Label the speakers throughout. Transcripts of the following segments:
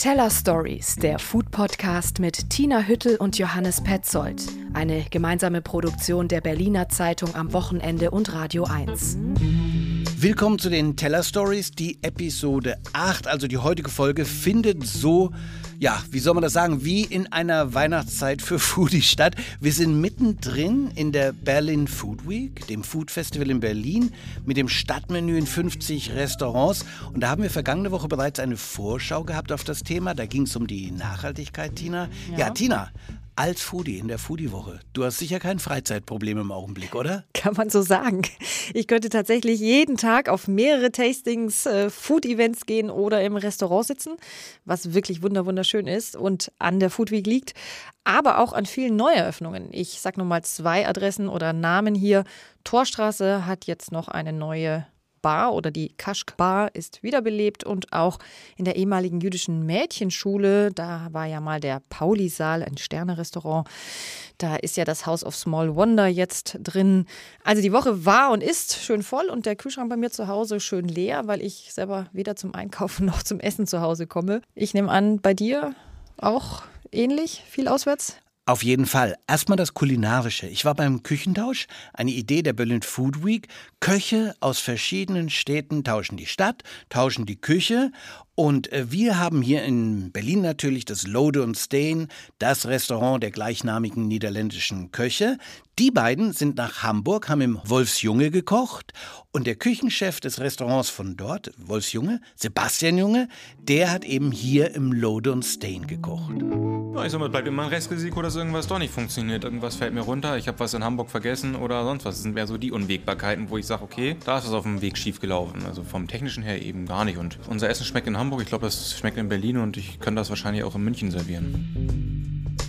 Speaker 1: Teller Stories, der Food Podcast mit Tina Hüttel und Johannes Petzold. Eine gemeinsame Produktion der Berliner Zeitung am Wochenende und Radio 1.
Speaker 2: Willkommen zu den Teller Stories. Die Episode 8, also die heutige Folge, findet so ja, wie soll man das sagen, wie in einer Weihnachtszeit für Foodie statt. Wir sind mittendrin in der Berlin Food Week, dem Food Festival in Berlin, mit dem Stadtmenü in 50 Restaurants. Und da haben wir vergangene Woche bereits eine Vorschau gehabt auf das Thema. Da ging es um die Nachhaltigkeit, Tina. Ja, ja Tina, als Foodie in der Foodie-Woche. Du hast sicher kein Freizeitproblem im Augenblick, oder?
Speaker 1: Kann man so sagen. Ich könnte tatsächlich jeden Tag auf mehrere Tastings, äh, Food-Events gehen oder im Restaurant sitzen, was wirklich wunderschön ist und an der Food Week liegt, aber auch an vielen Neueröffnungen. Ich sag nur mal zwei Adressen oder Namen hier. Torstraße hat jetzt noch eine neue Bar oder die Kaschk Bar ist wiederbelebt und auch in der ehemaligen jüdischen Mädchenschule, da war ja mal der Pauli-Saal, ein Sternerestaurant. Da ist ja das House of Small Wonder jetzt drin. Also die Woche war und ist schön voll und der Kühlschrank bei mir zu Hause schön leer, weil ich selber weder zum Einkaufen noch zum Essen zu Hause komme. Ich nehme an, bei dir auch ähnlich, viel auswärts?
Speaker 2: Auf jeden Fall. Erstmal das Kulinarische. Ich war beim Küchentausch, eine Idee der Berlin Food Week. Köche aus verschiedenen Städten tauschen die Stadt, tauschen die Küche. Und äh, wir haben hier in Berlin natürlich das Lode und Steen, das Restaurant der gleichnamigen niederländischen Köche. Die beiden sind nach Hamburg, haben im Wolfsjunge gekocht. Und der Küchenchef des Restaurants von dort, Wolfsjunge, Sebastian Junge, der hat eben hier im Lode und Steen gekocht.
Speaker 3: Ich sag mal, bleibt immer ein Restrisiko, dass irgendwas doch nicht funktioniert. Irgendwas fällt mir runter, ich habe was in Hamburg vergessen oder sonst was. Das sind mehr so die Unwägbarkeiten, wo ich sage, okay, da ist was auf dem Weg schief gelaufen. Also vom technischen her eben gar nicht. Und unser Essen schmeckt in Hamburg, ich glaube, das schmeckt in Berlin und ich kann das wahrscheinlich auch in München servieren.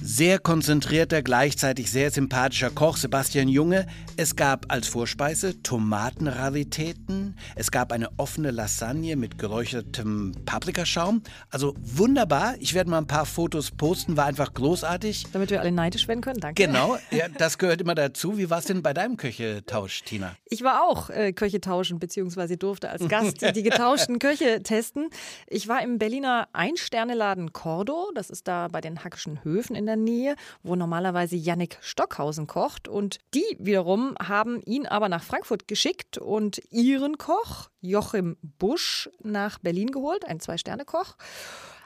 Speaker 2: Sehr konzentrierter, gleichzeitig sehr sympathischer Koch Sebastian Junge. Es gab als Vorspeise Tomatenraritäten. Es gab eine offene Lasagne mit geräuchertem Paprikaschaum. Also wunderbar. Ich werde mal ein paar Fotos posten. War einfach großartig.
Speaker 1: Damit wir alle neidisch werden können. Danke.
Speaker 2: Genau. Ja, das gehört immer dazu. Wie war es denn bei deinem Köchetausch, Tina?
Speaker 1: Ich war auch äh, Köche tauschen, beziehungsweise durfte als Gast die getauschten Köche testen. Ich war im Berliner Ein-Sterne-Laden Cordo. Das ist da bei den Hackischen Höfen in der Nähe, wo normalerweise Yannick Stockhausen kocht. Und die wiederum haben ihn aber nach Frankfurt geschickt und ihren Koch, Joachim Busch, nach Berlin geholt, ein Zwei-Sterne-Koch.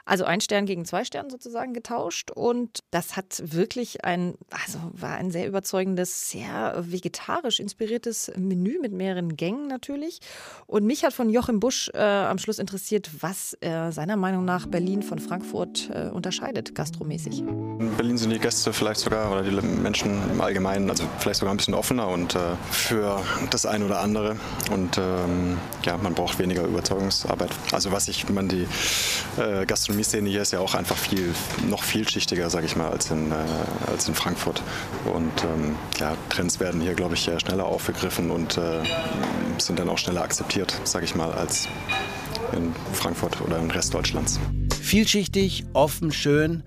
Speaker 1: Also ein Stern gegen zwei Sterne sozusagen getauscht. Und das hat wirklich ein, also war ein sehr überzeugendes, sehr vegetarisch inspiriertes Menü mit mehreren Gängen natürlich. Und mich hat von Joachim Busch äh, am Schluss interessiert, was äh, seiner Meinung nach Berlin von Frankfurt äh, unterscheidet, gastromäßig.
Speaker 4: In Berlin sind die Gäste vielleicht sogar oder die Menschen im Allgemeinen, also vielleicht sogar ein bisschen offener und äh, für das eine oder andere. Und ähm, ja, man braucht weniger Überzeugungsarbeit. Also was ich, man die äh, Gastronomie Gastronomie-Szene hier ist ja auch einfach viel, noch vielschichtiger, sage ich mal, als in, äh, als in Frankfurt. Und ähm, ja, Trends werden hier, glaube ich, schneller aufgegriffen und äh, sind dann auch schneller akzeptiert, sage ich mal, als in Frankfurt oder im Rest Deutschlands.
Speaker 2: Vielschichtig, offen, schön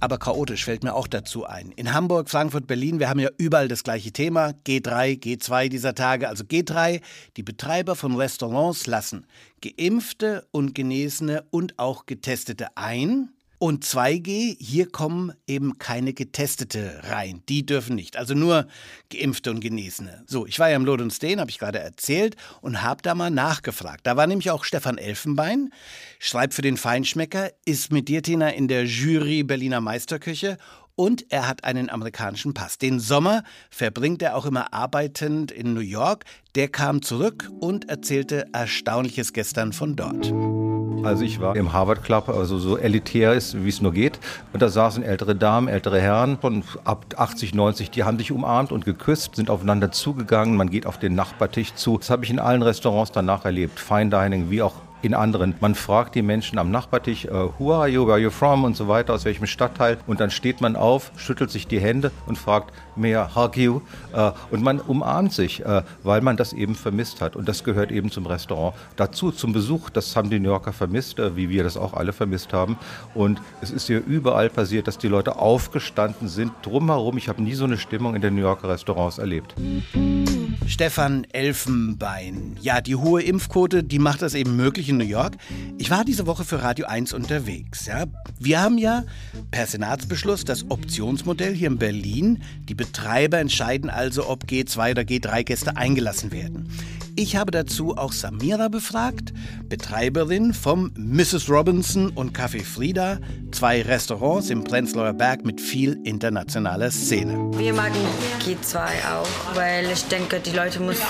Speaker 2: aber chaotisch fällt mir auch dazu ein. In Hamburg, Frankfurt, Berlin, wir haben ja überall das gleiche Thema, G3, G2 dieser Tage. Also G3, die Betreiber von Restaurants lassen Geimpfte und Genesene und auch Getestete ein und 2G, hier kommen eben keine Getestete rein. Die dürfen nicht. Also nur Geimpfte und Genesene. So, ich war ja im Lord und Steen, habe ich gerade erzählt, und habe da mal nachgefragt. Da war nämlich auch Stefan Elfenbein, schreibt für den Feinschmecker, ist mit dir, Tina, in der Jury Berliner Meisterküche und er hat einen amerikanischen Pass. Den Sommer verbringt er auch immer arbeitend in New York. Der kam zurück und erzählte Erstaunliches gestern von dort.
Speaker 5: Also ich war im Harvard Club, also so elitär ist, wie es nur geht. Und da saßen ältere Damen, ältere Herren von ab 80, 90, die haben sich umarmt und geküsst, sind aufeinander zugegangen. Man geht auf den Nachbartisch zu. Das habe ich in allen Restaurants danach erlebt. Fine Dining, wie auch in anderen. Man fragt die Menschen am Nachbartisch, uh, who are you, where are you from und so weiter, aus welchem Stadtteil. Und dann steht man auf, schüttelt sich die Hände und fragt, may I hug you? Uh, und man umarmt sich, uh, weil man das eben vermisst hat. Und das gehört eben zum Restaurant dazu, zum Besuch. Das haben die New Yorker vermisst, wie wir das auch alle vermisst haben. Und es ist hier überall passiert, dass die Leute aufgestanden sind, drumherum. Ich habe nie so eine Stimmung in den New Yorker Restaurants erlebt.
Speaker 2: Stefan Elfenbein. Ja, die hohe Impfquote, die macht das eben möglich in New York. Ich war diese Woche für Radio 1 unterwegs. Ja. Wir haben ja per Senatsbeschluss das Optionsmodell hier in Berlin. Die Betreiber entscheiden also, ob G2 oder G3 Gäste eingelassen werden. Ich habe dazu auch Samira befragt, Betreiberin vom Mrs. Robinson und Café Frida, zwei Restaurants im Prenzlauer Berg mit viel internationaler Szene.
Speaker 6: Wir machen G2 auch, weil ich denke, die Leute müssen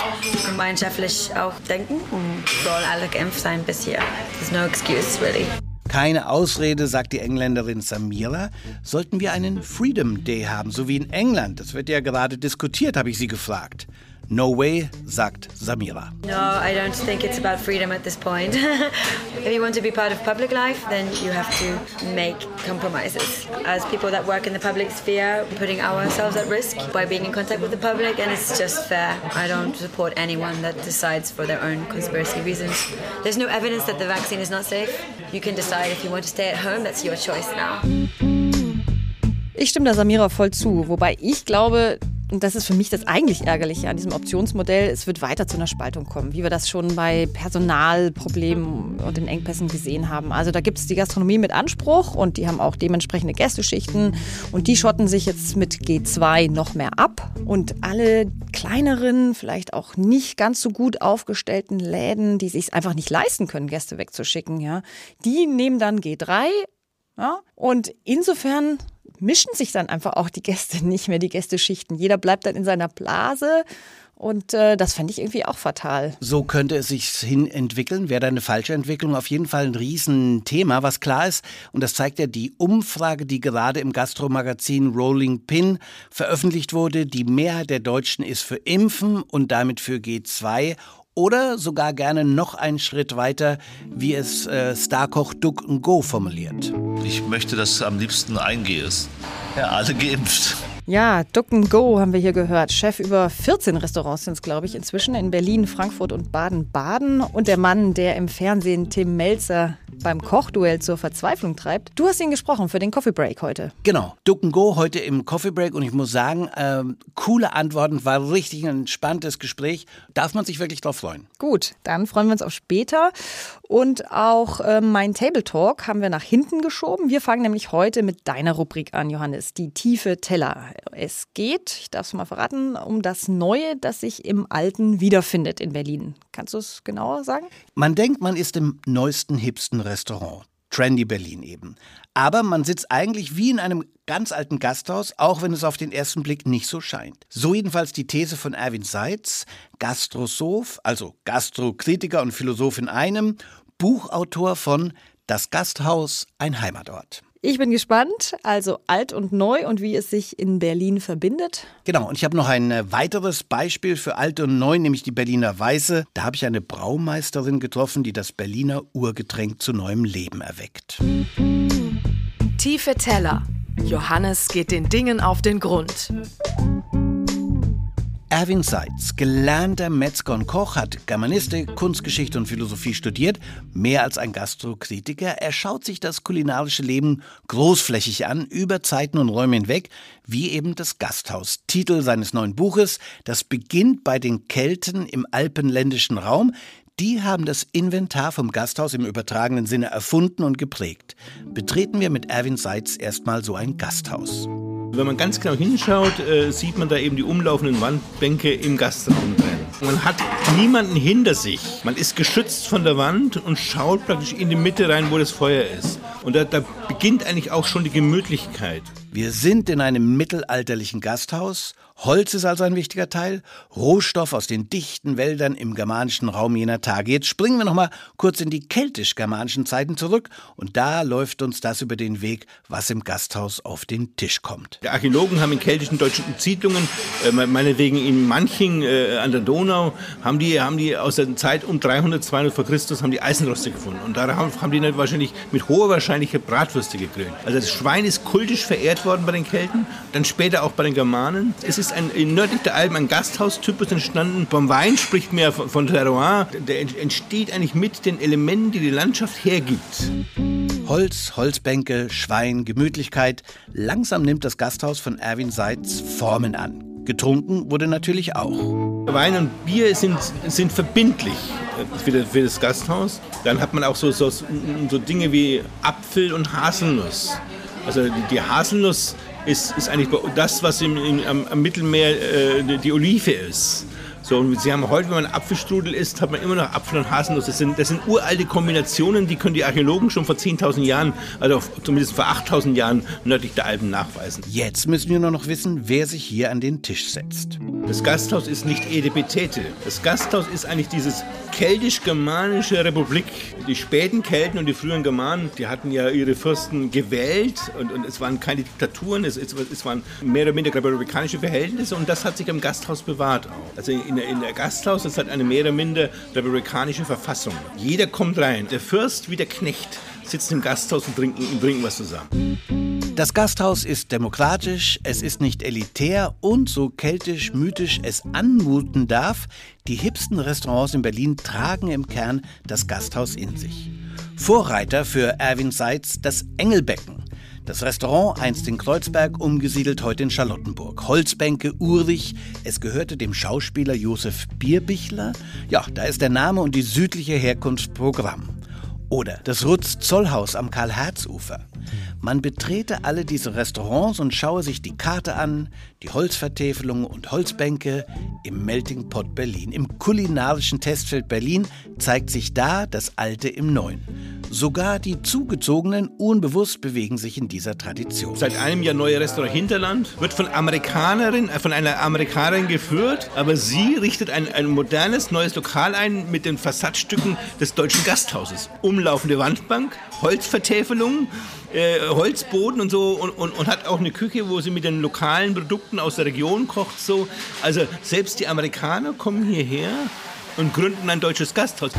Speaker 6: gemeinschaftlich auch denken und sollen alle geimpft sein bis hier. There's no excuse, really.
Speaker 2: Keine Ausrede, sagt die Engländerin Samira. Sollten wir einen Freedom Day haben, so wie in England? Das wird ja gerade diskutiert, habe ich sie gefragt. No way, sagt Samira.
Speaker 6: No, I don't think it's about freedom at this point. if you want to be part of public life, then you have to make compromises. As people that work in the public sphere, putting ourselves at risk by being in contact with the public, and it's just fair. I don't support anyone that decides for their own conspiracy reasons. There's no evidence that the vaccine is not safe. You can decide if you want to stay at home, that's your choice now.
Speaker 1: Ich stimme da Samira voll zu, wobei ich glaube, und das ist für mich das eigentlich Ärgerliche an diesem Optionsmodell, es wird weiter zu einer Spaltung kommen, wie wir das schon bei Personalproblemen und den Engpässen gesehen haben. Also da gibt es die Gastronomie mit Anspruch und die haben auch dementsprechende Gästeschichten und die schotten sich jetzt mit G2 noch mehr ab. Und alle kleineren, vielleicht auch nicht ganz so gut aufgestellten Läden, die sich einfach nicht leisten können, Gäste wegzuschicken, ja, die nehmen dann G3 ja, und insofern mischen sich dann einfach auch die Gäste nicht mehr, die Gästeschichten. Jeder bleibt dann in seiner Blase. Und äh, das fände ich irgendwie auch fatal.
Speaker 2: So könnte es sich hin entwickeln, wäre da eine falsche Entwicklung auf jeden Fall ein Riesenthema. Was klar ist, und das zeigt ja die Umfrage, die gerade im Gastromagazin Rolling Pin veröffentlicht wurde, die Mehrheit der Deutschen ist für Impfen und damit für G2 oder sogar gerne noch einen Schritt weiter, wie es äh, Starkoch Duck Go formuliert.
Speaker 7: Ich möchte, dass du am liebsten eingehst. Ja, alle geimpft.
Speaker 1: Ja, Duck Go haben wir hier gehört. Chef über 14 Restaurants sind es, glaube ich, inzwischen in Berlin, Frankfurt und Baden-Baden. Und der Mann, der im Fernsehen Tim Melzer beim Kochduell zur Verzweiflung treibt. Du hast ihn gesprochen für den Coffee Break heute.
Speaker 2: Genau, Duck Go heute im Coffee Break und ich muss sagen, äh, coole Antworten, war richtig ein entspanntes Gespräch. Darf man sich wirklich drauf freuen.
Speaker 1: Gut, dann freuen wir uns auf später. Und auch äh, mein Table Talk haben wir nach hinten geschoben. Wir fangen nämlich heute mit deiner Rubrik an, Johannes, die tiefe Teller. Es geht, ich darf es mal verraten, um das Neue, das sich im Alten wiederfindet in Berlin. Kannst du es genauer sagen?
Speaker 2: Man denkt, man ist im neuesten, hipsten Restaurant. Trendy Berlin eben. Aber man sitzt eigentlich wie in einem ganz alten Gasthaus, auch wenn es auf den ersten Blick nicht so scheint. So jedenfalls die These von Erwin Seitz, Gastrosoph, also Gastrokritiker und Philosoph in einem, Buchautor von Das Gasthaus, ein Heimatort.
Speaker 1: Ich bin gespannt, also alt und neu und wie es sich in Berlin verbindet.
Speaker 2: Genau, und ich habe noch ein äh, weiteres Beispiel für alt und neu, nämlich die Berliner Weiße. Da habe ich eine Braumeisterin getroffen, die das Berliner Urgetränk zu neuem Leben erweckt.
Speaker 8: Tiefe Teller. Johannes geht den Dingen auf den Grund.
Speaker 2: Erwin Seitz, gelernter Metzger und Koch, hat Germanistik, Kunstgeschichte und Philosophie studiert. Mehr als ein Gastrokritiker. Er schaut sich das kulinarische Leben großflächig an, über Zeiten und Räume hinweg, wie eben das Gasthaus. Titel seines neuen Buches, das beginnt bei den Kelten im alpenländischen Raum. Die haben das Inventar vom Gasthaus im übertragenen Sinne erfunden und geprägt. Betreten wir mit Erwin Seitz erstmal so ein Gasthaus.
Speaker 9: Wenn man ganz genau hinschaut, äh, sieht man da eben die umlaufenden Wandbänke im Gastraum drin. Man hat niemanden hinter sich. Man ist geschützt von der Wand und schaut praktisch in die Mitte rein, wo das Feuer ist. Und da, da beginnt eigentlich auch schon die Gemütlichkeit.
Speaker 2: Wir sind in einem mittelalterlichen Gasthaus. Holz ist also ein wichtiger Teil, Rohstoff aus den dichten Wäldern im germanischen Raum jener Tage. Jetzt springen wir noch mal kurz in die keltisch-germanischen Zeiten zurück und da läuft uns das über den Weg, was im Gasthaus auf den Tisch kommt.
Speaker 9: Die Archäologen haben in keltischen deutschen Siedlungen, äh, meinetwegen in Manching äh, an der Donau, haben die, haben die aus der Zeit um 300, 200 vor Christus haben die Eisenroste gefunden und darauf haben die wahrscheinlich mit hoher Wahrscheinlichkeit Bratwürste gegrillt. Also das Schwein ist kultisch verehrt worden bei den Kelten, dann später auch bei den Germanen. Es ist ein, in nördlich der Alpen ein Gasthaustypus entstanden. Beim Wein spricht man ja von, von Terroir. Der entsteht eigentlich mit den Elementen, die die Landschaft hergibt.
Speaker 2: Holz, Holzbänke, Schwein, Gemütlichkeit. Langsam nimmt das Gasthaus von Erwin Seitz Formen an. Getrunken wurde natürlich auch.
Speaker 9: Wein und Bier sind, sind verbindlich für das, für das Gasthaus. Dann hat man auch so, so, so Dinge wie Apfel und Haselnuss. Also die, die Haselnuss ist, ist eigentlich das, was im, im, am, am Mittelmeer äh, die Olive ist. So, und Sie haben heute, wenn man Apfelstrudel isst, hat man immer noch Apfel und Haselnuss. Das sind, das sind uralte Kombinationen, die können die Archäologen schon vor 10.000 Jahren, also zumindest vor 8.000 Jahren nördlich der Alpen nachweisen.
Speaker 2: Jetzt müssen wir nur noch wissen, wer sich hier an den Tisch setzt.
Speaker 9: Das Gasthaus ist nicht Edepetete. Das Gasthaus ist eigentlich dieses keltisch-germanische Republik. Die späten Kelten und die frühen Germanen, die hatten ja ihre Fürsten gewählt und, und es waren keine Diktaturen, es, es, es waren mehr oder minder republikanische Verhältnisse und das hat sich im Gasthaus bewahrt auch. Also in der, in der Gasthaus, das hat eine mehr oder minder republikanische Verfassung. Jeder kommt rein. Der Fürst wie der Knecht sitzen im Gasthaus und trinken, und trinken was zusammen.
Speaker 2: Das Gasthaus ist demokratisch, es ist nicht elitär und so keltisch-mythisch es anmuten darf, die hipsten Restaurants in Berlin tragen im Kern das Gasthaus in sich. Vorreiter für Erwin Seitz das Engelbecken. Das Restaurant, einst in Kreuzberg, umgesiedelt heute in Charlottenburg. Holzbänke, urig. Es gehörte dem Schauspieler Josef Bierbichler. Ja, da ist der Name und die südliche Herkunft Programm. Oder das Rutz-Zollhaus am Karl-Herz-Ufer. Man betrete alle diese Restaurants und schaue sich die Karte an, die Holzvertäfelungen und Holzbänke im Melting Pot Berlin. Im kulinarischen Testfeld Berlin zeigt sich da das Alte im Neuen. Sogar die Zugezogenen unbewusst bewegen sich in dieser Tradition.
Speaker 9: Seit einem Jahr neue Restaurant Hinterland wird von Amerikanerin, äh, von einer Amerikanerin geführt, aber sie richtet ein, ein modernes neues Lokal ein mit den Fassadstücken des deutschen Gasthauses. Umlaufende Wandbank, Holzvertäfelungen, äh, Holzboden und so und, und, und, hat auch eine Küche, wo sie mit den lokalen Produkten aus der Region kocht. So. Also selbst die Amerikaner kommen hierher und gründen ein deutsches Gasthaus.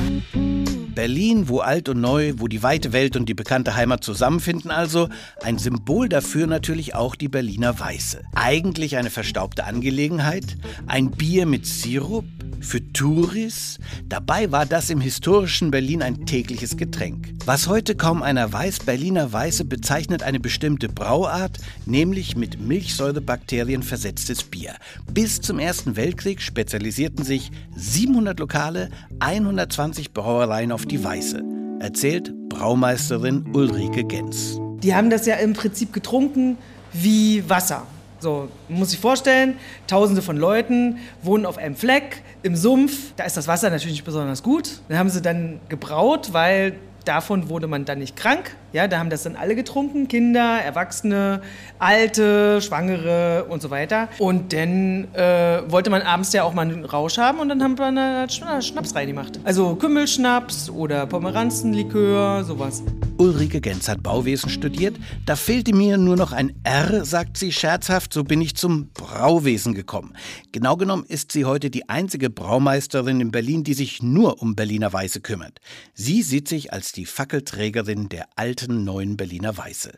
Speaker 2: Berlin, wo alt und neu, wo die weite Welt und die bekannte Heimat zusammenfinden also, ein Symbol dafür natürlich auch die Berliner Weiße. Eigentlich eine verstaubte Angelegenheit, ein Bier mit Sirup, für Touris. Dabei war das im historischen Berlin ein tägliches Getränk. Was heute kaum einer weiß, Berliner Weiße bezeichnet eine bestimmte Brauart, nämlich mit Milchsäurebakterien versetztes Bier. Bis zum Ersten Weltkrieg spezialisierten sich 700 Lokale, 120 Brauereien auf die Weiße, erzählt Braumeisterin Ulrike Gens.
Speaker 10: Die haben das ja im Prinzip getrunken wie Wasser. So, muss sich vorstellen, tausende von Leuten wohnen auf einem Fleck im Sumpf. Da ist das Wasser natürlich nicht besonders gut. Dann haben sie dann gebraut, weil davon wurde man dann nicht krank. Ja, da haben das dann alle getrunken, Kinder, Erwachsene, Alte, Schwangere und so weiter. Und dann äh, wollte man abends ja auch mal einen Rausch haben und dann haben wir eine Schnaps reingemacht. Also Kümmelschnaps oder Pomeranzenlikör, sowas.
Speaker 2: Ulrike Genz hat Bauwesen studiert. Da fehlte mir nur noch ein R, sagt sie scherzhaft, so bin ich zum Brauwesen gekommen. Genau genommen ist sie heute die einzige Braumeisterin in Berlin, die sich nur um Berliner Weiße kümmert. Sie sieht sich als die Fackelträgerin der alten alten neuen Berliner Weiße.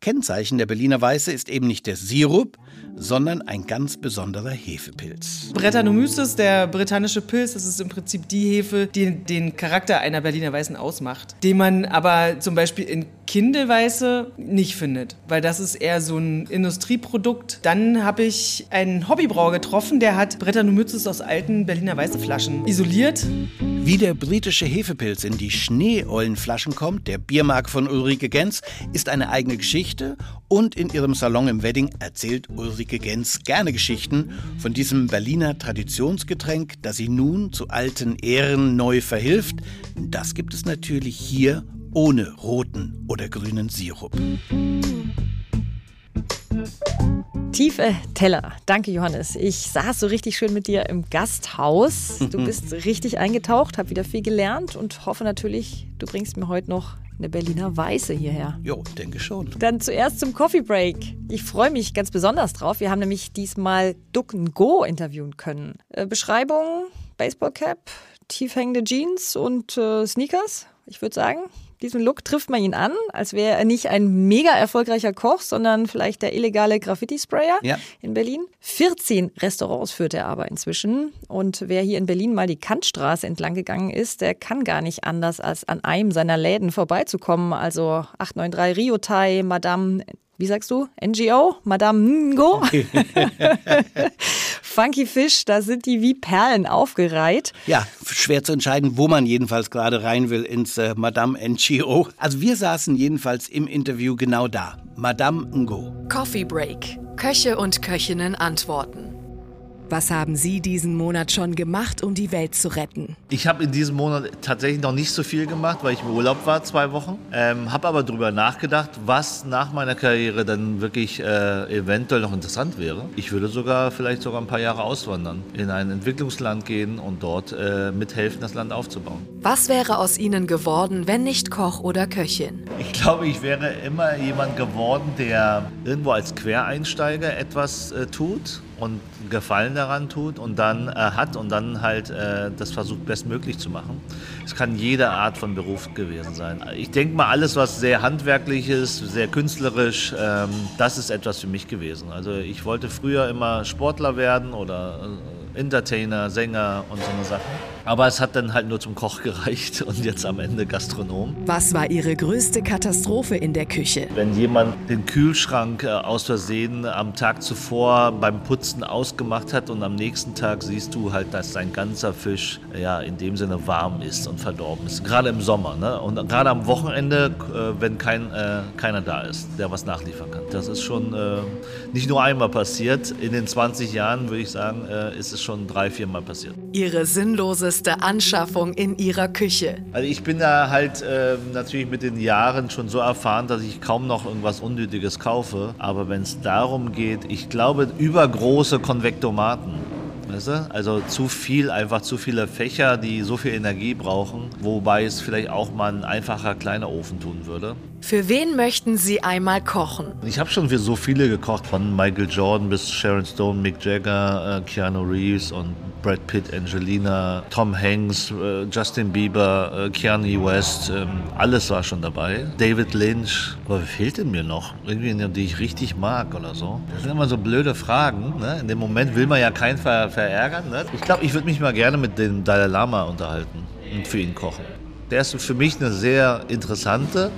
Speaker 2: Kennzeichen der Berliner Weiße ist eben nicht der Sirup, sondern ein ganz besonderer Hefepilz.
Speaker 10: Brettanomyces, der britannische Pilz, das ist im Prinzip die Hefe, die den Charakter einer Berliner Weißen ausmacht, den man aber zum Beispiel in Kindelweiße nicht findet, weil das ist eher so ein Industrieprodukt. Dann habe ich einen Hobbybrauer getroffen, der hat Brettanomyces aus alten Berliner Weiße Flaschen isoliert.
Speaker 2: Wie der britische Hefepilz in die Schneeollenflaschen kommt, der Biermark von Ulrike Gens, ist eine eigene Geschichte und in ihrem Salon im Wedding erzählt Ulrike Gens gerne Geschichten von diesem Berliner Traditionsgetränk, das sie nun zu alten Ehren neu verhilft. Das gibt es natürlich hier ohne roten oder grünen Sirup.
Speaker 1: Tiefe Teller. Danke, Johannes. Ich saß so richtig schön mit dir im Gasthaus. Du bist richtig eingetaucht, habe wieder viel gelernt und hoffe natürlich, du bringst mir heute noch eine Berliner Weiße hierher.
Speaker 2: Jo, denke schon.
Speaker 1: Dann zuerst zum Coffee Break. Ich freue mich ganz besonders drauf. Wir haben nämlich diesmal Duck Go interviewen können. Äh, Beschreibung: Baseballcap, tiefhängende Jeans und äh, Sneakers. Ich würde sagen, diesem Look trifft man ihn an, als wäre er nicht ein mega erfolgreicher Koch, sondern vielleicht der illegale Graffiti-Sprayer ja. in Berlin. 14 Restaurants führt er aber inzwischen. Und wer hier in Berlin mal die Kantstraße entlang gegangen ist, der kann gar nicht anders, als an einem seiner Läden vorbeizukommen. Also 893 Rio Thai, Madame wie sagst du? NGO? Madame Ngo? Funky Fish, da sind die wie Perlen aufgereiht.
Speaker 2: Ja, schwer zu entscheiden, wo man jedenfalls gerade rein will ins äh, Madame NGO. Also wir saßen jedenfalls im Interview genau da. Madame Ngo.
Speaker 8: Coffee Break. Köche und Köchinnen antworten.
Speaker 11: Was haben Sie diesen Monat schon gemacht, um die Welt zu retten?
Speaker 7: Ich habe in diesem Monat tatsächlich noch nicht so viel gemacht, weil ich im Urlaub war, zwei Wochen. Ähm, habe aber darüber nachgedacht, was nach meiner Karriere dann wirklich äh, eventuell noch interessant wäre. Ich würde sogar vielleicht sogar ein paar Jahre auswandern, in ein Entwicklungsland gehen und dort äh, mithelfen, das Land aufzubauen.
Speaker 8: Was wäre aus Ihnen geworden, wenn nicht Koch oder Köchin?
Speaker 7: Ich glaube, ich wäre immer jemand geworden, der irgendwo als Quereinsteiger etwas äh, tut und Gefallen daran tut und dann äh, hat und dann halt äh, das versucht bestmöglich zu machen. Es kann jede Art von Beruf gewesen sein. Ich denke mal, alles, was sehr handwerklich ist, sehr künstlerisch, ähm, das ist etwas für mich gewesen. Also ich wollte früher immer Sportler werden oder äh, Entertainer, Sänger und so eine Sachen. Aber es hat dann halt nur zum Koch gereicht und jetzt am Ende Gastronom.
Speaker 11: Was war Ihre größte Katastrophe in der Küche?
Speaker 7: Wenn jemand den Kühlschrank äh, aus Versehen am Tag zuvor beim Putzen ausgemacht hat und am nächsten Tag siehst du halt, dass sein ganzer Fisch ja in dem Sinne warm ist und verdorben ist. Gerade im Sommer ne? und gerade am Wochenende, äh, wenn kein, äh, keiner da ist, der was nachliefern kann. Das ist schon äh, nicht nur einmal passiert. In den 20 Jahren würde ich sagen, äh, ist es schon drei, vier Mal passiert.
Speaker 8: Ihre sinnlose größte Anschaffung in Ihrer Küche?
Speaker 7: Also ich bin da halt äh, natürlich mit den Jahren schon so erfahren, dass ich kaum noch irgendwas Unnötiges kaufe. Aber wenn es darum geht, ich glaube, übergroße Konvektomaten. Also zu viel, einfach zu viele Fächer, die so viel Energie brauchen, wobei es vielleicht auch mal ein einfacher kleiner Ofen tun würde.
Speaker 8: Für wen möchten Sie einmal kochen?
Speaker 7: Ich habe schon für so viele gekocht, von Michael Jordan bis Sharon Stone, Mick Jagger, äh, Keanu Reeves und Brad Pitt, Angelina, Tom Hanks, äh, Justin Bieber, äh, Keanu West, ähm, alles war schon dabei. David Lynch. Aber fehlt denn mir noch? Irgendwie, die ich richtig mag oder so. Das sind immer so blöde Fragen. Ne? In dem Moment will man ja keinen ver verärgern. Ne? Ich glaube, ich würde mich mal gerne mit dem Dalai Lama unterhalten und für ihn kochen. Der ist für mich eine sehr interessante,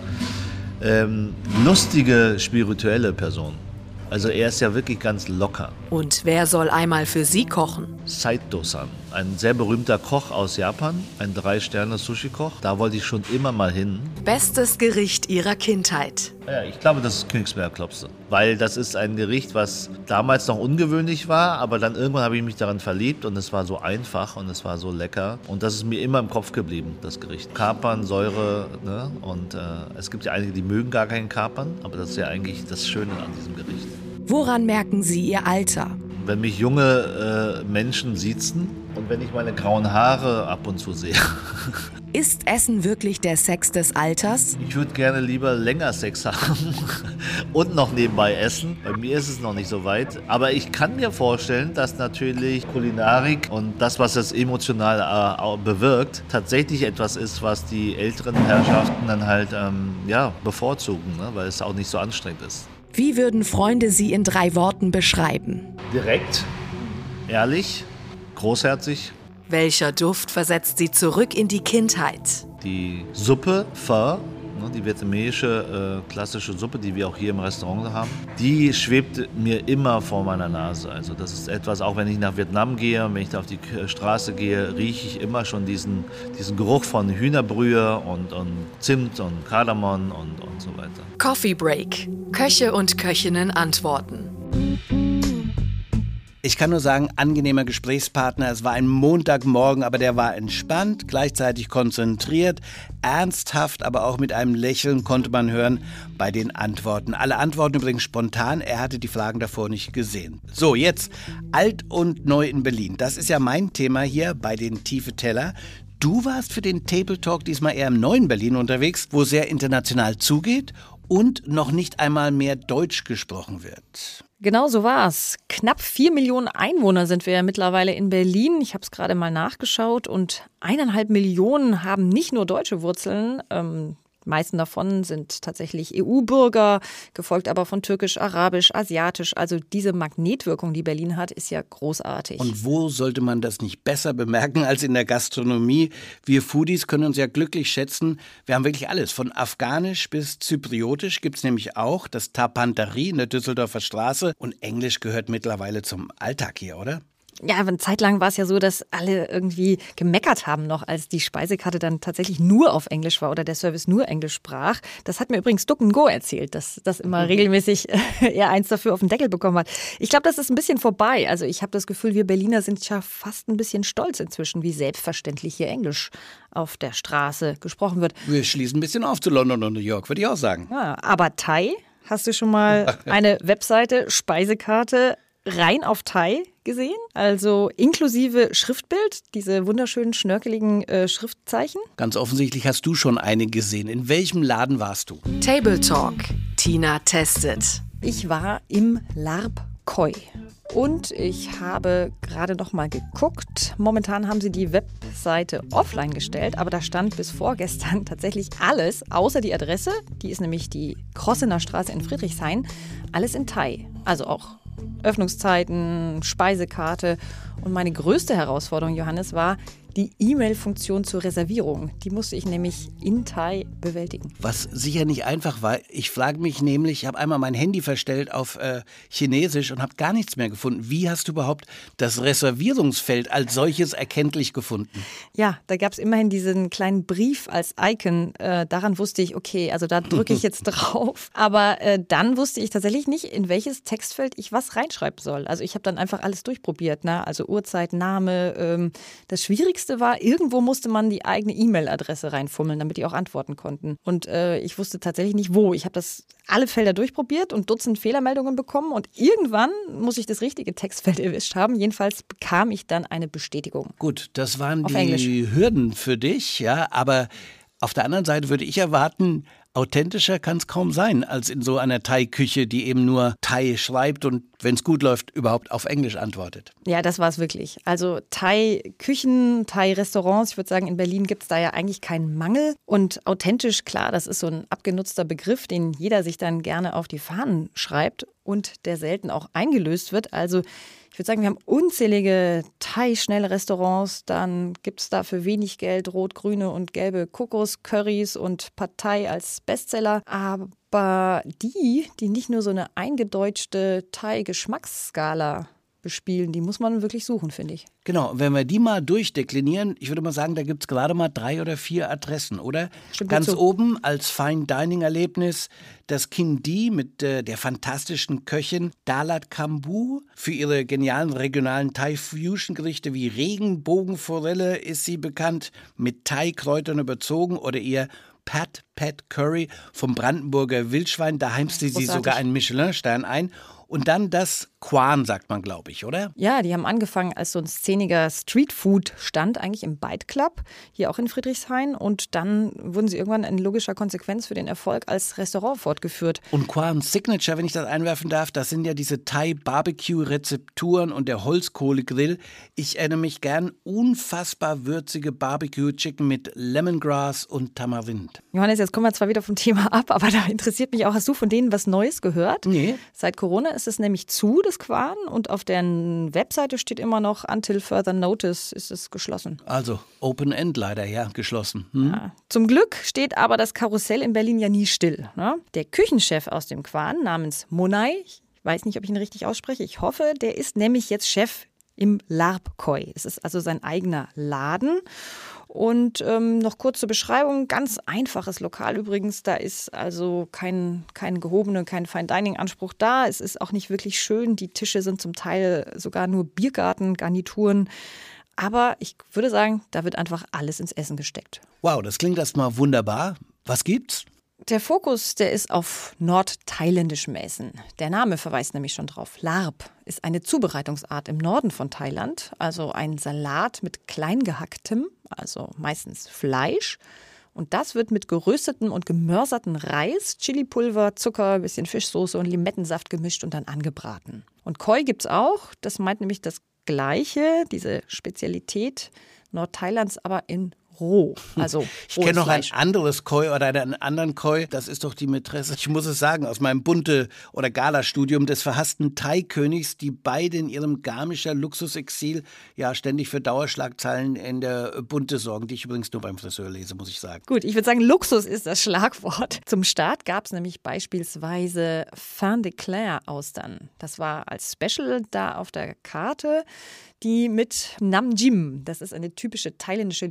Speaker 7: ähm, lustige, spirituelle Person. Also er ist ja wirklich ganz locker.
Speaker 8: Und wer soll einmal für Sie kochen?
Speaker 7: Saito-san, ein sehr berühmter Koch aus Japan, ein Drei-Sterne-Sushi-Koch. Da wollte ich schon immer mal hin.
Speaker 8: Bestes Gericht Ihrer Kindheit?
Speaker 7: Ja, ich glaube, das ist Königsbergklopse. Weil das ist ein Gericht, was damals noch ungewöhnlich war, aber dann irgendwann habe ich mich daran verliebt und es war so einfach und es war so lecker. Und das ist mir immer im Kopf geblieben, das Gericht. Kapern, Säure, ne? Und äh, es gibt ja einige, die mögen gar keinen Kapern, aber das ist ja eigentlich das Schöne an diesem Gericht.
Speaker 11: Woran merken Sie Ihr Alter?
Speaker 7: Wenn mich junge äh, Menschen siezen und wenn ich meine grauen Haare ab und zu sehe.
Speaker 11: Ist Essen wirklich der Sex des Alters?
Speaker 7: Ich würde gerne lieber länger Sex haben und noch nebenbei essen. Bei mir ist es noch nicht so weit. Aber ich kann mir vorstellen, dass natürlich Kulinarik und das, was es emotional äh, bewirkt, tatsächlich etwas ist, was die älteren Herrschaften dann halt ähm, ja, bevorzugen, ne? weil es auch nicht so anstrengend ist.
Speaker 11: Wie würden Freunde Sie in drei Worten beschreiben?
Speaker 7: Direkt, ehrlich, großherzig.
Speaker 8: Welcher Duft versetzt Sie zurück in die Kindheit?
Speaker 7: Die Suppe Pho ne, die vietnamesische äh, klassische Suppe, die wir auch hier im Restaurant haben, die schwebt mir immer vor meiner Nase. Also das ist etwas, auch wenn ich nach Vietnam gehe, wenn ich da auf die Straße gehe, rieche ich immer schon diesen, diesen Geruch von Hühnerbrühe und, und Zimt und Kardamom und, und so weiter.
Speaker 8: Coffee Break. Köche und Köchinnen antworten.
Speaker 2: Ich kann nur sagen, angenehmer Gesprächspartner. Es war ein Montagmorgen, aber der war entspannt, gleichzeitig konzentriert, ernsthaft, aber auch mit einem Lächeln konnte man hören bei den Antworten. Alle Antworten übrigens spontan. Er hatte die Fragen davor nicht gesehen. So, jetzt alt und neu in Berlin. Das ist ja mein Thema hier bei den Tiefe Teller. Du warst für den Table Talk diesmal eher im neuen Berlin unterwegs, wo sehr international zugeht und noch nicht einmal mehr Deutsch gesprochen wird.
Speaker 1: Genau so war es. Knapp vier Millionen Einwohner sind wir ja mittlerweile in Berlin. Ich habe es gerade mal nachgeschaut und eineinhalb Millionen haben nicht nur deutsche Wurzeln. Ähm, meisten davon sind tatsächlich EU-Bürger, gefolgt aber von türkisch, arabisch, asiatisch. Also diese Magnetwirkung, die Berlin hat, ist ja großartig.
Speaker 2: Und wo sollte man das nicht besser bemerken als in der Gastronomie? Wir Foodies können uns ja glücklich schätzen. Wir haben wirklich alles. Von afghanisch bis zypriotisch gibt es nämlich auch das Tapantari in der Düsseldorfer Straße. Und Englisch gehört mittlerweile zum Alltag hier, oder?
Speaker 1: Ja, eine Zeit lang war es ja so, dass alle irgendwie gemeckert haben noch, als die Speisekarte dann tatsächlich nur auf Englisch war oder der Service nur Englisch sprach. Das hat mir übrigens Duck Go erzählt, dass das immer regelmäßig er eins dafür auf den Deckel bekommen hat. Ich glaube, das ist ein bisschen vorbei. Also ich habe das Gefühl, wir Berliner sind ja fast ein bisschen stolz inzwischen, wie selbstverständlich hier Englisch auf der Straße gesprochen wird.
Speaker 2: Wir schließen ein bisschen auf zu London und New York, würde ich auch sagen.
Speaker 1: Ja, aber Thai, hast du schon mal eine Webseite, Speisekarte rein auf Thai gesehen, also inklusive Schriftbild, diese wunderschönen schnörkeligen äh, Schriftzeichen.
Speaker 2: Ganz offensichtlich hast du schon eine gesehen. In welchem Laden warst du?
Speaker 8: Table Talk. Tina testet.
Speaker 1: Ich war im Larb Koi. Und ich habe gerade noch mal geguckt. Momentan haben sie die Webseite offline gestellt, aber da stand bis vorgestern tatsächlich alles, außer die Adresse. Die ist nämlich die Krossener Straße in Friedrichshain. Alles in Thai. Also auch Öffnungszeiten, Speisekarte. Und meine größte Herausforderung, Johannes, war, die E-Mail-Funktion zur Reservierung. Die musste ich nämlich in Thai bewältigen.
Speaker 2: Was sicher nicht einfach war. Ich frage mich nämlich, ich habe einmal mein Handy verstellt auf äh, Chinesisch und habe gar nichts mehr gefunden. Wie hast du überhaupt das Reservierungsfeld als solches erkenntlich gefunden?
Speaker 1: Ja, da gab es immerhin diesen kleinen Brief als Icon. Äh, daran wusste ich, okay, also da drücke ich jetzt drauf. Aber äh, dann wusste ich tatsächlich nicht, in welches Textfeld ich was reinschreiben soll. Also ich habe dann einfach alles durchprobiert. Ne? Also Uhrzeit, Name. Ähm, das Schwierigste Wichtigste war, irgendwo musste man die eigene E-Mail-Adresse reinfummeln, damit die auch antworten konnten. Und äh, ich wusste tatsächlich nicht wo. Ich habe das alle Felder durchprobiert und Dutzend Fehlermeldungen bekommen und irgendwann muss ich das richtige Textfeld erwischt haben. Jedenfalls bekam ich dann eine Bestätigung.
Speaker 2: Gut, das waren
Speaker 1: Auf
Speaker 2: die
Speaker 1: Englisch.
Speaker 2: Hürden für dich, ja, aber auf der anderen Seite würde ich erwarten, authentischer kann es kaum sein, als in so einer Thai-Küche, die eben nur Thai schreibt und, wenn es gut läuft, überhaupt auf Englisch antwortet.
Speaker 1: Ja, das war es wirklich. Also Thai-Küchen, Thai-Restaurants, ich würde sagen, in Berlin gibt es da ja eigentlich keinen Mangel. Und authentisch, klar, das ist so ein abgenutzter Begriff, den jeder sich dann gerne auf die Fahnen schreibt und der selten auch eingelöst wird. Also ich würde sagen, wir haben unzählige Thai-schnelle Restaurants. Dann gibt es da für wenig Geld rot, grüne und gelbe Kokos-Currys und Pad Thai als Bestseller. Aber die, die nicht nur so eine eingedeutschte Thai-Geschmacksskala bespielen, die muss man wirklich suchen, finde ich.
Speaker 2: Genau, wenn wir die mal durchdeklinieren, ich würde mal sagen, da gibt es gerade mal drei oder vier Adressen, oder?
Speaker 1: Stimmt
Speaker 2: Ganz
Speaker 1: dazu.
Speaker 2: oben als Fine Dining Erlebnis das Kindi mit äh, der fantastischen Köchin Dalat Kambu. Für ihre genialen regionalen Thai-Fusion-Gerichte wie Regenbogenforelle ist sie bekannt, mit Thai-Kräutern überzogen oder ihr Pat Pat Curry vom Brandenburger Wildschwein. Da heimste sie sogar einen Michelin-Stern ein. Und dann das Quan, sagt man, glaube ich, oder?
Speaker 1: Ja, die haben angefangen als so ein szeniger Streetfood-Stand, eigentlich im Bite Club, hier auch in Friedrichshain. Und dann wurden sie irgendwann in logischer Konsequenz für den Erfolg als Restaurant fortgeführt.
Speaker 2: Und Quan Signature, wenn ich das einwerfen darf, das sind ja diese Thai-Barbecue-Rezepturen und der Holzkohlegrill. Ich erinnere mich gern, unfassbar würzige Barbecue-Chicken mit Lemongrass und Tamarind.
Speaker 1: Johannes, jetzt kommen wir zwar wieder vom Thema ab, aber da interessiert mich auch, hast du von denen was Neues gehört?
Speaker 2: Nee.
Speaker 1: Seit Corona ist es nämlich zu, das Quan, und auf deren Webseite steht immer noch, until further notice ist es geschlossen.
Speaker 2: Also Open End leider, ja, geschlossen. Hm?
Speaker 1: Zum Glück steht aber das Karussell in Berlin ja nie still. Ne? Der Küchenchef aus dem Quan namens Monai, ich weiß nicht, ob ich ihn richtig ausspreche, ich hoffe, der ist nämlich jetzt Chef im Larbkoi. Es ist also sein eigener Laden. Und ähm, noch kurz zur Beschreibung, ganz einfaches Lokal übrigens. Da ist also kein, kein gehobene, kein Fine-Dining-Anspruch da. Es ist auch nicht wirklich schön. Die Tische sind zum Teil sogar nur Biergarten, Garnituren. Aber ich würde sagen, da wird einfach alles ins Essen gesteckt.
Speaker 2: Wow, das klingt erstmal wunderbar. Was gibt's?
Speaker 1: Der Fokus, der ist auf nordthailändischem Essen. Der Name verweist nämlich schon drauf. Larb ist eine Zubereitungsart im Norden von Thailand, also ein Salat mit kleingehacktem, also meistens Fleisch. Und das wird mit geröstetem und gemörserten Reis, Chilipulver, Zucker, bisschen Fischsoße und Limettensaft gemischt und dann angebraten. Und Koi gibt's auch. Das meint nämlich das Gleiche, diese Spezialität Nordthailands, aber in roh. Also
Speaker 2: ich kenne noch ein anderes Koi oder einen anderen Koi. Das ist doch die Mätresse, ich muss es sagen, aus meinem Bunte- oder Galastudium des verhassten Thai-Königs, die beide in ihrem Garmischer Luxusexil ja ständig für Dauerschlagzeilen in der Bunte sorgen, die ich übrigens nur beim Friseur lese, muss ich sagen.
Speaker 1: Gut, ich würde sagen, Luxus ist das Schlagwort. Zum Start gab es nämlich beispielsweise Fin de Claire Austern. Das war als Special da auf der Karte die mit Nam Jim, das ist eine typische thailändische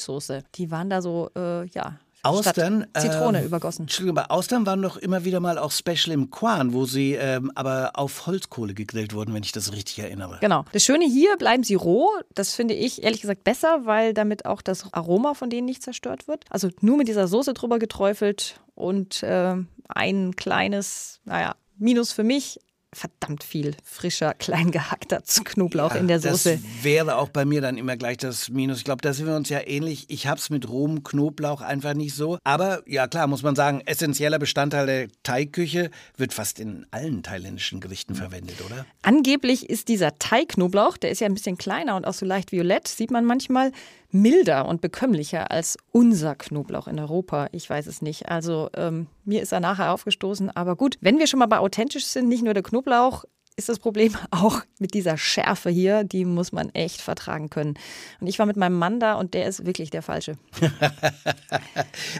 Speaker 1: Limettenfischsoße, die waren da so, äh, ja,
Speaker 2: Austern,
Speaker 1: Zitrone
Speaker 2: äh,
Speaker 1: übergossen.
Speaker 2: Entschuldigung, aber Austern waren doch immer wieder mal auch Special im Quan, wo sie ähm, aber auf Holzkohle gegrillt wurden, wenn ich das richtig erinnere.
Speaker 1: Genau. Das Schöne hier, bleiben sie roh. Das finde ich ehrlich gesagt besser, weil damit auch das Aroma von denen nicht zerstört wird. Also nur mit dieser Soße drüber geträufelt und äh, ein kleines, naja, Minus für mich, verdammt viel frischer, klein gehackter Knoblauch ja, in der Soße.
Speaker 2: Das wäre auch bei mir dann immer gleich das Minus. Ich glaube, da sind wir uns ja ähnlich. Ich habe es mit rohem Knoblauch einfach nicht so. Aber ja, klar, muss man sagen, essentieller Bestandteil der Teigküche wird fast in allen thailändischen Gerichten verwendet, oder?
Speaker 1: Angeblich ist dieser Teigknoblauch, der ist ja ein bisschen kleiner und auch so leicht violett, sieht man manchmal, milder und bekömmlicher als unser Knoblauch in Europa. Ich weiß es nicht. Also ähm, mir ist er nachher aufgestoßen. Aber gut, wenn wir schon mal bei authentisch sind, nicht nur der Knoblauch, ist das Problem auch mit dieser Schärfe hier, die muss man echt vertragen können. Und ich war mit meinem Mann da und der ist wirklich der Falsche.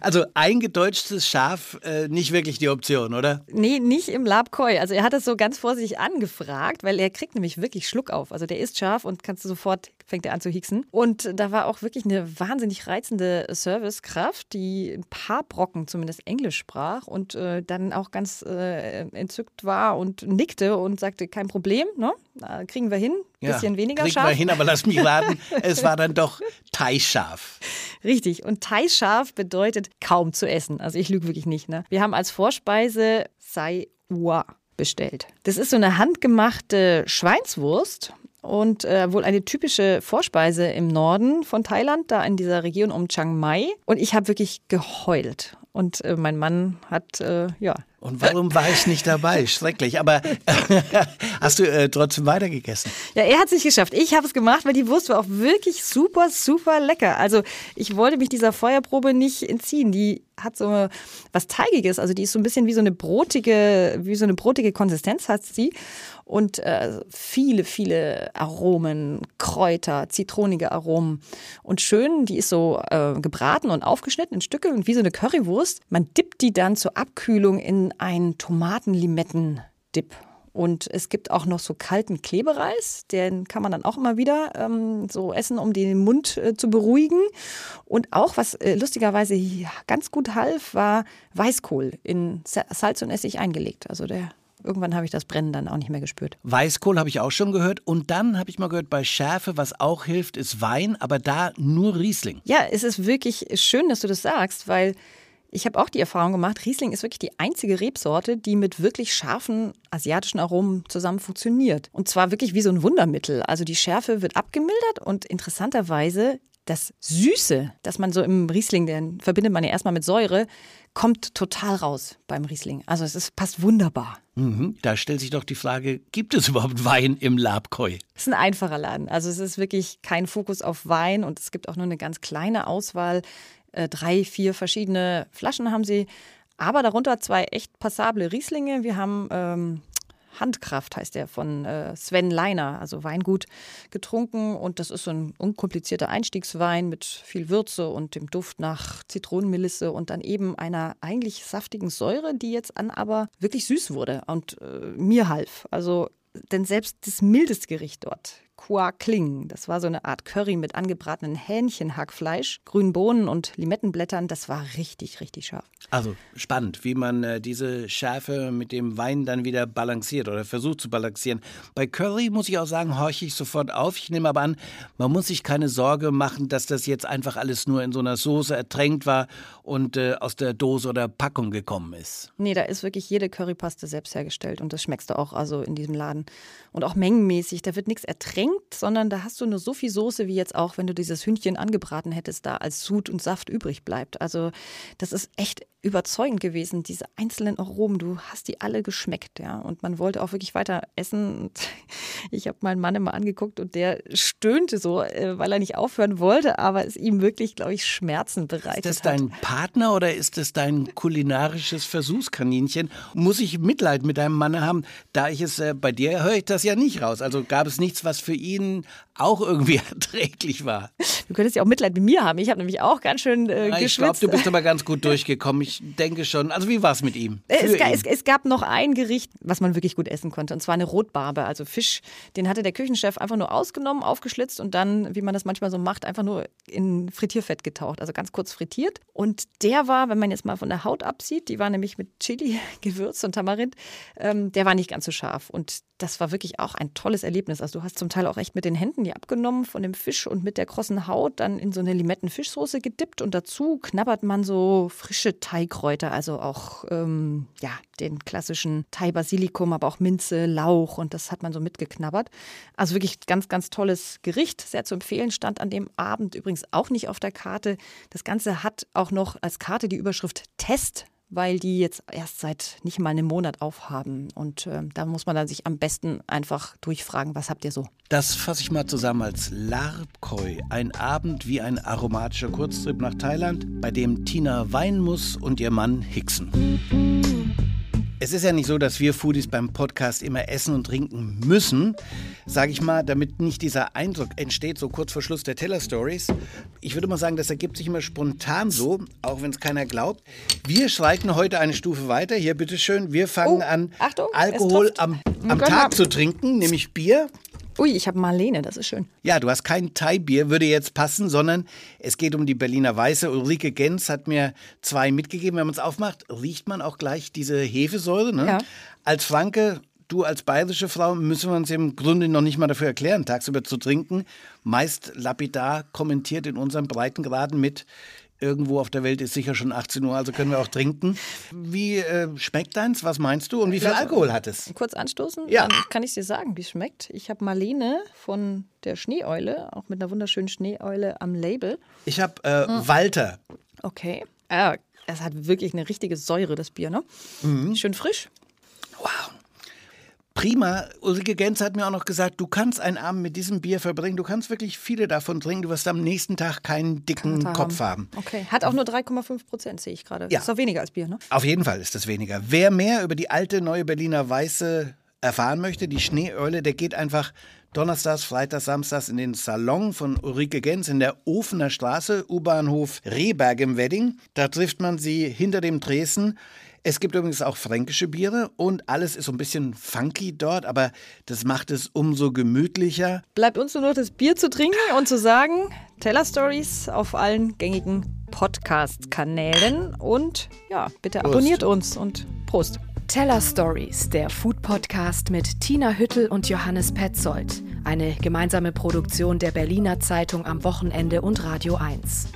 Speaker 2: also eingedeutschtes Schaf, äh, nicht wirklich die Option, oder?
Speaker 1: Nee, nicht im Labkoi. Also er hat es so ganz vorsichtig angefragt, weil er kriegt nämlich wirklich Schluck auf. Also der ist scharf und kannst du sofort, fängt er an zu hicksen. Und da war auch wirklich eine wahnsinnig reizende Servicekraft, die ein paar Brocken zumindest Englisch sprach und äh, dann auch ganz äh, entzückt war und nickte und sagte, kein Problem, ne? kriegen wir hin. Bisschen
Speaker 2: ja,
Speaker 1: weniger
Speaker 2: kriegen
Speaker 1: scharf.
Speaker 2: wir hin, aber lass mich raten, es war dann doch Thai-scharf.
Speaker 1: Richtig. Und Thai-scharf bedeutet kaum zu essen. Also ich lüge wirklich nicht. Ne? Wir haben als Vorspeise Sai Ua bestellt. Das ist so eine handgemachte Schweinswurst und äh, wohl eine typische Vorspeise im Norden von Thailand, da in dieser Region um Chiang Mai. Und ich habe wirklich geheult. Und äh, mein Mann hat, äh, ja.
Speaker 2: Und warum war ich nicht dabei? Schrecklich. Aber hast du äh, trotzdem weitergegessen?
Speaker 1: Ja, er hat es nicht geschafft. Ich habe es gemacht, weil die Wurst war auch wirklich super, super lecker. Also ich wollte mich dieser Feuerprobe nicht entziehen. Die hat so was Teigiges. Also die ist so ein bisschen wie so eine brotige, wie so eine brotige Konsistenz hat sie und äh, viele, viele Aromen, Kräuter, zitronige Aromen. Und schön, die ist so äh, gebraten und aufgeschnitten in Stücke und wie so eine Currywurst. Man dippt die dann zur Abkühlung in einen Tomatenlimetten-Dip. Und es gibt auch noch so kalten Klebereis, den kann man dann auch immer wieder ähm, so essen, um den Mund äh, zu beruhigen. Und auch, was äh, lustigerweise ganz gut half, war Weißkohl in Salz und Essig eingelegt. Also der irgendwann habe ich das Brennen dann auch nicht mehr gespürt.
Speaker 2: Weißkohl habe ich auch schon gehört. Und dann habe ich mal gehört, bei Schärfe, was auch hilft, ist Wein, aber da nur Riesling.
Speaker 1: Ja, es ist wirklich schön, dass du das sagst, weil ich habe auch die Erfahrung gemacht, Riesling ist wirklich die einzige Rebsorte, die mit wirklich scharfen asiatischen Aromen zusammen funktioniert. Und zwar wirklich wie so ein Wundermittel. Also die Schärfe wird abgemildert und interessanterweise das Süße, das man so im Riesling, den verbindet man ja erstmal mit Säure, kommt total raus beim Riesling. Also es ist, passt wunderbar.
Speaker 2: Mhm. Da stellt sich doch die Frage, gibt es überhaupt Wein im Labkoi?
Speaker 1: Es ist ein einfacher Laden. Also es ist wirklich kein Fokus auf Wein und es gibt auch nur eine ganz kleine Auswahl. Äh, drei, vier verschiedene Flaschen haben sie. Aber darunter zwei echt passable Rieslinge. Wir haben ähm, Handkraft heißt der von äh, Sven Leiner, also Weingut, getrunken. Und das ist so ein unkomplizierter Einstiegswein mit viel Würze und dem Duft nach Zitronenmelisse und dann eben einer eigentlich saftigen Säure, die jetzt an aber wirklich süß wurde und äh, mir half. Also, denn selbst das mildeste Gericht dort Qua Kling. Das war so eine Art Curry mit angebratenen Hähnchenhackfleisch, grünen Bohnen und Limettenblättern. Das war richtig, richtig scharf.
Speaker 2: Also spannend, wie man äh, diese Schärfe mit dem Wein dann wieder balanciert oder versucht zu balancieren. Bei Curry muss ich auch sagen, horche ich sofort auf. Ich nehme aber an, man muss sich keine Sorge machen, dass das jetzt einfach alles nur in so einer Soße ertränkt war und äh, aus der Dose oder Packung gekommen ist.
Speaker 1: Nee, da ist wirklich jede Currypaste selbst hergestellt und das schmeckst du auch also in diesem Laden. Und auch mengenmäßig, da wird nichts ertränkt mengt, sondern da hast du nur so viel Soße, wie jetzt auch, wenn du dieses Hühnchen angebraten hättest, da als Sud und Saft übrig bleibt. Also das ist echt überzeugend gewesen, diese einzelnen Aromen. Du hast die alle geschmeckt, ja. Und man wollte auch wirklich weiter essen. Und ich habe meinen Mann immer angeguckt und der stöhnte so, äh, weil er nicht aufhören wollte, aber es ihm wirklich, glaube ich, Schmerzen bereitet
Speaker 2: Ist das dein Partner oder ist das dein kulinarisches Versuchskaninchen? Muss ich Mitleid mit deinem Mann haben? Da ich es äh, bei dir höre ich das ja nicht raus. Also gab es nichts, was für ihn auch irgendwie erträglich war.
Speaker 1: Du könntest ja auch Mitleid mit mir haben. Ich habe nämlich auch ganz schön äh,
Speaker 2: ja, Ich glaube, du bist aber ganz gut durchgekommen. Ich denke schon. Also wie war es mit ihm?
Speaker 1: Es, es, es, gab noch ein Gericht, was man wirklich gut essen konnte. Und zwar eine Rotbarbe, also Fisch. Den hatte der Küchenchef einfach nur ausgenommen, aufgeschlitzt und dann, wie man das manchmal so macht, einfach nur in Frittierfett getaucht. Also ganz kurz frittiert. Und der war, wenn man jetzt mal von der Haut absieht, die war nämlich mit Chili gewürzt und Tamarind, ähm, der war nicht ganz so scharf. Und das war wirklich auch ein tolles Erlebnis. Also du hast zum Teil auch echt mit den Händen die abgenommen von dem Fisch und mit der krossen Haut dann in so eine Limettenfischsoße gedippt und dazu knabbert man so frische Thai-Kräuter, also auch ähm, ja den klassischen Thai-Basilikum, aber auch Minze, Lauch und das hat man so mitgeknabbert. Also wirklich ganz, ganz tolles Gericht, sehr zu empfehlen. Stand an dem Abend übrigens auch nicht auf der Karte. Das Ganze hat auch noch als Karte die Überschrift Test weil die jetzt erst seit nicht mal einem Monat aufhaben. Und äh, da muss man dann sich am besten einfach durchfragen, was habt ihr so?
Speaker 2: Das fasse ich mal zusammen als Larpkoi. Ein Abend wie ein aromatischer Kurztrip nach Thailand, bei dem Tina weinen muss und ihr Mann hicksen. Es ist ja nicht so, dass wir Foodies beim Podcast immer essen und trinken müssen, sage ich mal, damit nicht dieser Eindruck entsteht, so kurz vor Schluss der Teller Stories. Ich würde mal sagen, das ergibt sich immer spontan so, auch wenn es keiner glaubt. Wir schreiten heute eine Stufe weiter. Hier, bitteschön. Wir fangen oh, an,
Speaker 1: Achtung,
Speaker 2: Alkohol am, am Tag zu trinken, nämlich Bier.
Speaker 1: Ui, ich habe Marlene, das ist schön.
Speaker 2: Ja, du hast kein Thai-Bier, würde jetzt passen, sondern es geht um die Berliner Weiße. Ulrike Gens hat mir zwei mitgegeben. Wenn man es aufmacht, riecht man auch gleich diese Hefesäure. Ne? Ja. Als Franke, du als bayerische Frau, müssen wir uns im Grunde noch nicht mal dafür erklären, tagsüber zu trinken. Meist lapidar kommentiert in unseren Breitengraden mit, Irgendwo auf der Welt ist sicher schon 18 Uhr, also können wir auch trinken. Wie äh, schmeckt deins? Was meinst du? Und wie viel Alkohol hat es?
Speaker 1: Kurz anstoßen?
Speaker 2: Ja.
Speaker 1: Dann kann ich dir sagen, wie es schmeckt. Ich habe Marlene von der Schneeeule, auch mit einer wunderschönen Schneeeule am Label.
Speaker 2: Ich habe äh, mhm. Walter.
Speaker 1: Okay. Ah, es hat wirklich eine richtige Säure, das Bier, ne? Mhm. Schön frisch.
Speaker 2: Wow prima. Ulrike Gens hat mir auch noch gesagt, du kannst einen Abend mit diesem Bier verbringen. Du kannst wirklich viele davon trinken. Du wirst am nächsten Tag keinen dicken Kater Kopf haben.
Speaker 1: Okay. Hat auch nur 3,5 Prozent, sehe ich gerade. Ja. Ist doch weniger als Bier, ne?
Speaker 2: Auf jeden Fall ist das weniger. Wer mehr über die alte neue Berliner Weiße erfahren möchte, die Schneeöle, der geht einfach Donnerstags, Freitags, Samstags in den Salon von Ulrike Gens in der Ofener Straße, U-Bahnhof Rehberg im Wedding. Da trifft man sie hinter dem Dresden. Es gibt übrigens auch fränkische Biere und alles ist so ein bisschen funky dort, aber das macht es umso gemütlicher.
Speaker 1: Bleibt uns nur noch das Bier zu trinken und zu sagen, Teller Stories auf allen gängigen Podcast-Kanälen und ja, bitte Prost. abonniert uns und Prost.
Speaker 8: Teller Stories, der Food Podcast mit Tina Hüttel und Johannes Petzold. Eine gemeinsame Produktion der Berliner Zeitung am Wochenende und Radio 1.